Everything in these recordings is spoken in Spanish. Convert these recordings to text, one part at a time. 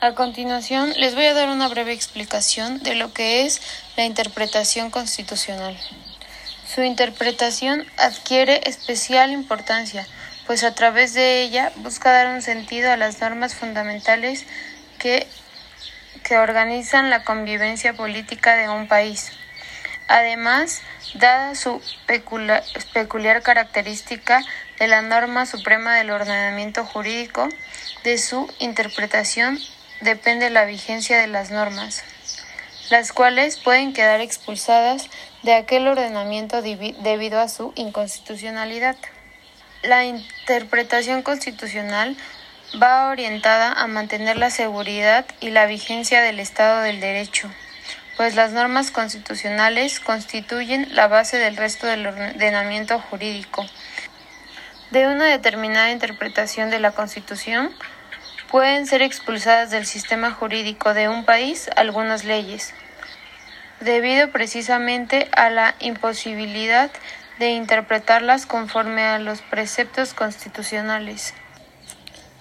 A continuación, les voy a dar una breve explicación de lo que es la interpretación constitucional. Su interpretación adquiere especial importancia, pues a través de ella busca dar un sentido a las normas fundamentales que, que organizan la convivencia política de un país. Además, dada su peculiar característica de la norma suprema del ordenamiento jurídico, de su interpretación depende la vigencia de las normas, las cuales pueden quedar expulsadas de aquel ordenamiento debido a su inconstitucionalidad. La interpretación constitucional va orientada a mantener la seguridad y la vigencia del Estado del Derecho, pues las normas constitucionales constituyen la base del resto del ordenamiento jurídico. De una determinada interpretación de la Constitución, pueden ser expulsadas del sistema jurídico de un país algunas leyes, debido precisamente a la imposibilidad de interpretarlas conforme a los preceptos constitucionales.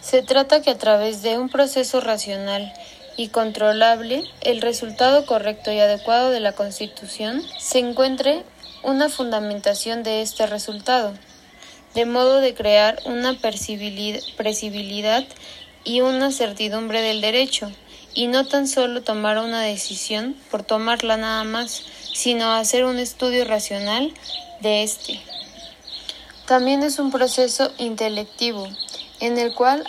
Se trata que a través de un proceso racional y controlable, el resultado correcto y adecuado de la Constitución se encuentre una fundamentación de este resultado, de modo de crear una presibilidad y una certidumbre del derecho, y no tan solo tomar una decisión por tomarla nada más, sino hacer un estudio racional de éste. También es un proceso intelectivo, en el cual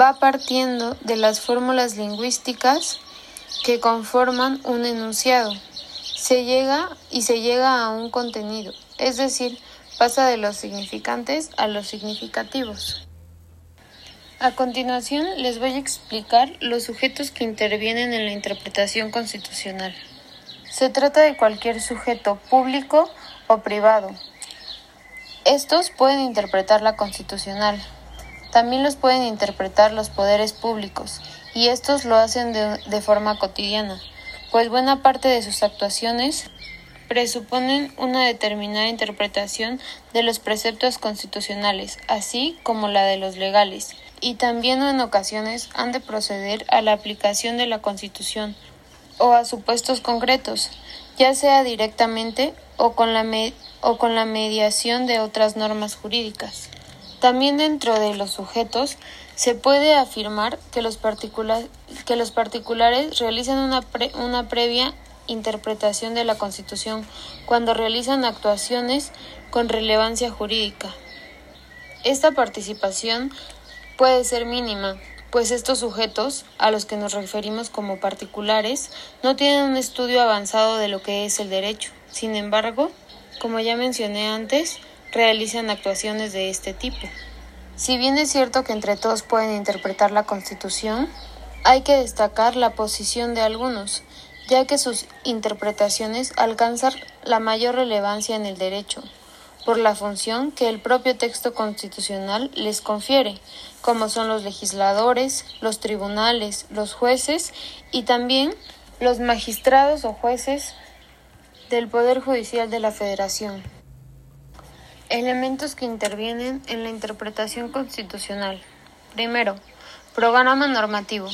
va partiendo de las fórmulas lingüísticas que conforman un enunciado. Se llega y se llega a un contenido, es decir, pasa de los significantes a los significativos. A continuación les voy a explicar los sujetos que intervienen en la interpretación constitucional. Se trata de cualquier sujeto público o privado. Estos pueden interpretar la constitucional. También los pueden interpretar los poderes públicos, y estos lo hacen de, de forma cotidiana, pues buena parte de sus actuaciones presuponen una determinada interpretación de los preceptos constitucionales, así como la de los legales y también en ocasiones han de proceder a la aplicación de la Constitución o a supuestos concretos, ya sea directamente o con la, o con la mediación de otras normas jurídicas. También dentro de los sujetos se puede afirmar que los, que los particulares realizan una, una previa interpretación de la Constitución cuando realizan actuaciones con relevancia jurídica. Esta participación puede ser mínima, pues estos sujetos, a los que nos referimos como particulares, no tienen un estudio avanzado de lo que es el derecho. Sin embargo, como ya mencioné antes, realizan actuaciones de este tipo. Si bien es cierto que entre todos pueden interpretar la Constitución, hay que destacar la posición de algunos, ya que sus interpretaciones alcanzan la mayor relevancia en el derecho, por la función que el propio texto constitucional les confiere, como son los legisladores, los tribunales, los jueces y también los magistrados o jueces del Poder Judicial de la Federación. Elementos que intervienen en la interpretación constitucional. Primero, programa normativo.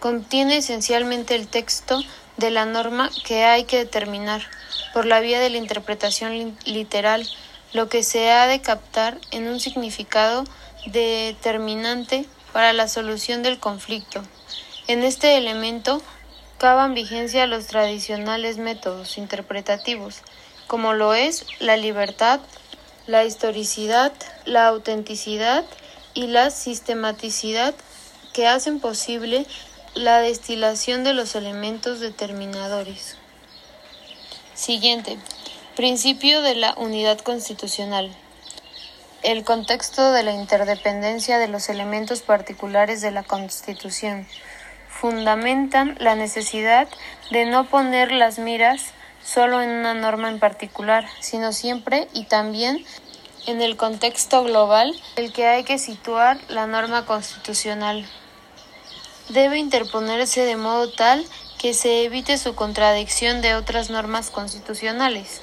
Contiene esencialmente el texto de la norma que hay que determinar por la vía de la interpretación literal lo que se ha de captar en un significado determinante para la solución del conflicto. En este elemento caban vigencia los tradicionales métodos interpretativos, como lo es la libertad, la historicidad, la autenticidad y la sistematicidad que hacen posible la destilación de los elementos determinadores. Siguiente. Principio de la unidad constitucional. El contexto de la interdependencia de los elementos particulares de la Constitución fundamentan la necesidad de no poner las miras solo en una norma en particular, sino siempre y también en el contexto global el que hay que situar la norma constitucional. Debe interponerse de modo tal que se evite su contradicción de otras normas constitucionales.